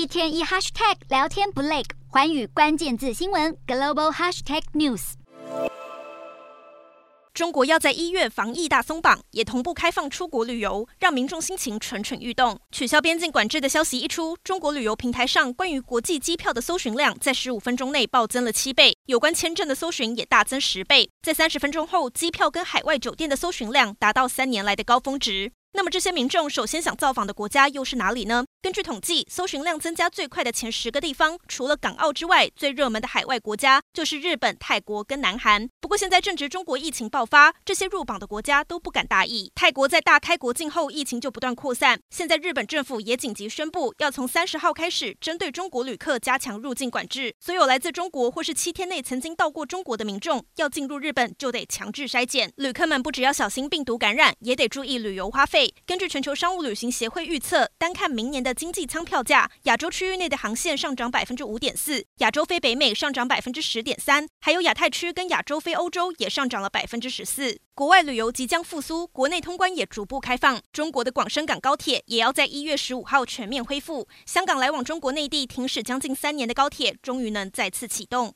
一天一 hashtag 聊天不累，寰宇关键字新闻 global hashtag news。中国要在一月防疫大松绑，也同步开放出国旅游，让民众心情蠢蠢欲动。取消边境管制的消息一出，中国旅游平台上关于国际机票的搜寻量在十五分钟内暴增了七倍，有关签证的搜寻也大增十倍，在三十分钟后，机票跟海外酒店的搜寻量达到三年来的高峰值。那么这些民众首先想造访的国家又是哪里呢？根据统计，搜寻量增加最快的前十个地方，除了港澳之外，最热门的海外国家就是日本、泰国跟南韩。不过现在正值中国疫情爆发，这些入榜的国家都不敢大意。泰国在大开国境后，疫情就不断扩散。现在日本政府也紧急宣布，要从三十号开始，针对中国旅客加强入境管制。所有来自中国或是七天内曾经到过中国的民众，要进入日本就得强制筛检。旅客们不只要小心病毒感染，也得注意旅游花费。根据全球商务旅行协会预测，单看明年的经济舱票价，亚洲区域内的航线上涨百分之五点四，亚洲飞北美上涨百分之十点三，还有亚太区跟亚洲飞欧洲也上涨了百分之十四。国外旅游即将复苏，国内通关也逐步开放，中国的广深港高铁也要在一月十五号全面恢复，香港来往中国内地停驶将近三年的高铁终于能再次启动。